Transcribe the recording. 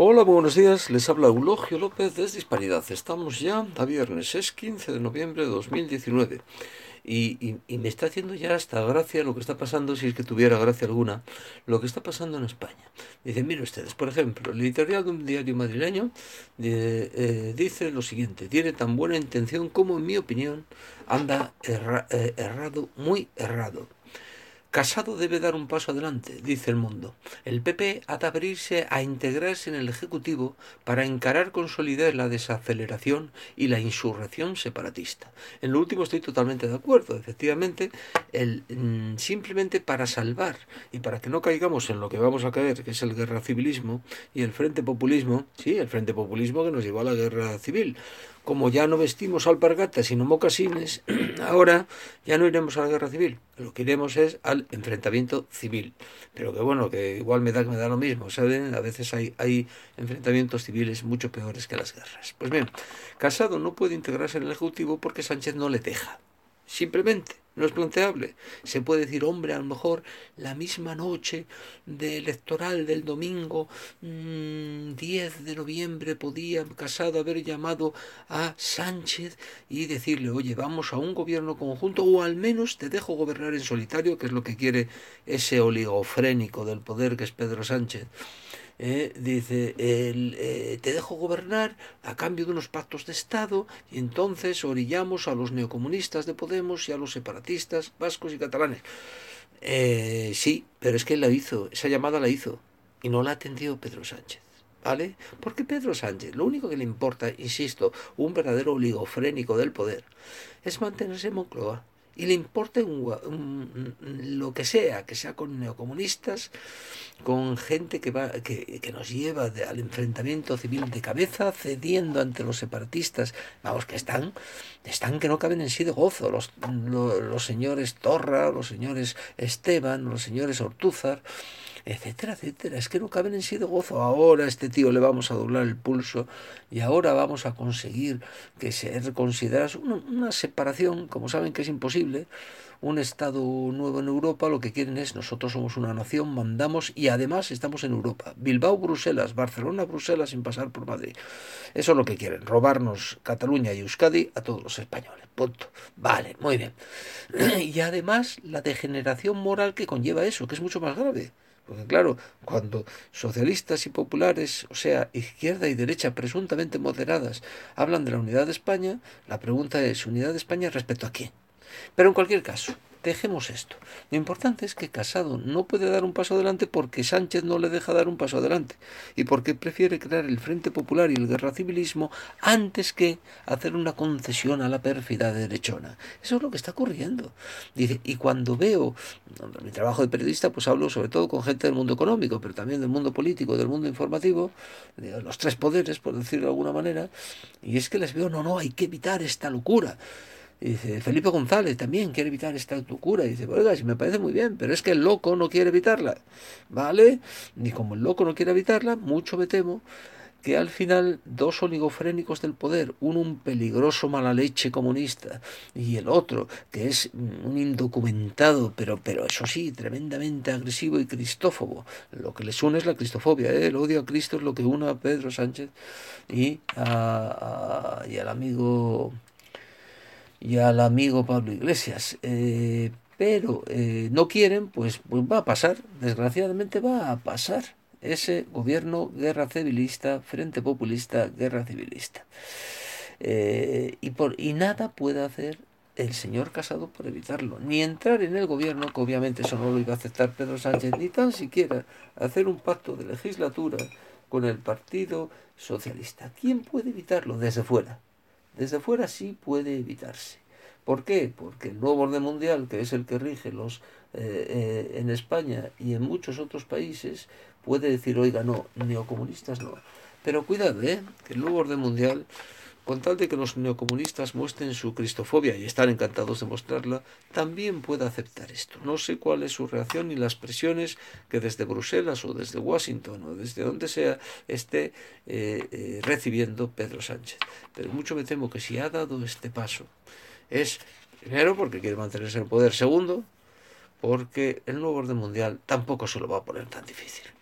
Hola, buenos días. Les habla Eulogio López desde Disparidad. Estamos ya a viernes, es 15 de noviembre de 2019. Y, y, me está haciendo ya hasta gracia lo que está pasando, si es que tuviera gracia alguna, lo que está pasando en España. Dicen, miren ustedes, por ejemplo, el editorial de un diario madrileño eh, eh, dice lo siguiente, tiene tan buena intención como, en mi opinión, anda eh, errado, muy errado. Casado debe dar un paso adelante, dice el mundo. El PP ha de abrirse a integrarse en el Ejecutivo para encarar con solidez la desaceleración y la insurrección separatista. En lo último estoy totalmente de acuerdo. Efectivamente, mm, simplemente para salvar y para que no caigamos en lo que vamos a caer, que es el guerra civilismo y el frente populismo, sí, el frente populismo que nos llevó a la guerra civil como ya no vestimos alpargatas sino mocasines, ahora ya no iremos a la guerra civil. Lo que iremos es al enfrentamiento civil. Pero que bueno, que igual me da, me da lo mismo, ¿saben? A veces hay, hay enfrentamientos civiles mucho peores que las guerras. Pues bien, Casado no puede integrarse en el Ejecutivo porque Sánchez no le deja. Simplemente, no es planteable. Se puede decir, hombre, a lo mejor la misma noche de electoral del domingo 10 mm, de noviembre podía Casado haber llamado a Sánchez y decirle, oye, vamos a un gobierno conjunto o al menos te dejo gobernar en solitario, que es lo que quiere ese oligofrénico del poder que es Pedro Sánchez. Eh, dice, el, eh, te dejo gobernar a cambio de unos pactos de Estado y entonces orillamos a los neocomunistas de Podemos y a los separatistas vascos y catalanes. Eh, sí, pero es que él la hizo, esa llamada la hizo y no la atendió Pedro Sánchez. ¿Vale? Porque Pedro Sánchez, lo único que le importa, insisto, un verdadero oligofrénico del poder, es mantenerse en Moncloa y le importe lo que sea, que sea con neocomunistas, con gente que, va, que, que nos lleva al enfrentamiento civil de cabeza, cediendo ante los separatistas, vamos, que están, están que no caben en sí de gozo, los, los señores Torra, los señores Esteban, los señores Ortúzar, etcétera, etcétera. Es que no caben en sí de gozo. Ahora a este tío le vamos a doblar el pulso y ahora vamos a conseguir que se considerase una, una separación, como saben que es imposible, un Estado nuevo en Europa, lo que quieren es nosotros somos una nación, mandamos y además estamos en Europa. Bilbao, Bruselas, Barcelona, Bruselas sin pasar por Madrid. Eso es lo que quieren, robarnos Cataluña y Euskadi a todos los españoles. Punto. Vale, muy bien. Y además la degeneración moral que conlleva eso, que es mucho más grave. Porque claro, cuando socialistas y populares, o sea, izquierda y derecha presuntamente moderadas, hablan de la unidad de España, la pregunta es, ¿unidad de España respecto a quién? Pero en cualquier caso, dejemos esto. Lo importante es que Casado no puede dar un paso adelante porque Sánchez no le deja dar un paso adelante y porque prefiere crear el Frente Popular y el guerra civilismo antes que hacer una concesión a la pérfida derechona. Eso es lo que está ocurriendo. Dice, y cuando veo mi trabajo de periodista, pues hablo sobre todo con gente del mundo económico, pero también del mundo político, del mundo informativo, de los tres poderes, por decirlo de alguna manera, y es que les veo, no, no, hay que evitar esta locura. Y dice, Felipe González también quiere evitar esta locura. Y dice, oiga, si me parece muy bien, pero es que el loco no quiere evitarla. ¿Vale? Ni como el loco no quiere evitarla, mucho me temo que al final dos oligofrénicos del poder, uno un peligroso mala leche comunista y el otro que es un indocumentado, pero, pero eso sí, tremendamente agresivo y cristófobo. Lo que les une es la cristofobia, ¿eh? el odio a Cristo es lo que une a Pedro Sánchez y, a, y al amigo y al amigo Pablo Iglesias. Eh, pero eh, no quieren, pues, pues va a pasar, desgraciadamente va a pasar ese gobierno guerra civilista, frente populista, guerra civilista. Eh, y, por, y nada puede hacer el señor Casado por evitarlo, ni entrar en el gobierno, que obviamente eso no lo iba a aceptar Pedro Sánchez, ni tan siquiera hacer un pacto de legislatura con el Partido Socialista. ¿Quién puede evitarlo desde fuera? Desde fuera sí puede evitarse. ¿Por qué? Porque el nuevo orden mundial, que es el que rige los eh, eh, en España y en muchos otros países, puede decir, oiga, no, neocomunistas no. Pero cuidado, ¿eh? que el nuevo orden mundial con tal de que los neocomunistas muestren su cristofobia y están encantados de mostrarla, también puede aceptar esto. No sé cuál es su reacción ni las presiones que desde Bruselas o desde Washington o desde donde sea esté eh, eh, recibiendo Pedro Sánchez. Pero mucho me temo que si ha dado este paso es, primero, porque quiere mantenerse en el poder, segundo, porque el nuevo orden mundial tampoco se lo va a poner tan difícil.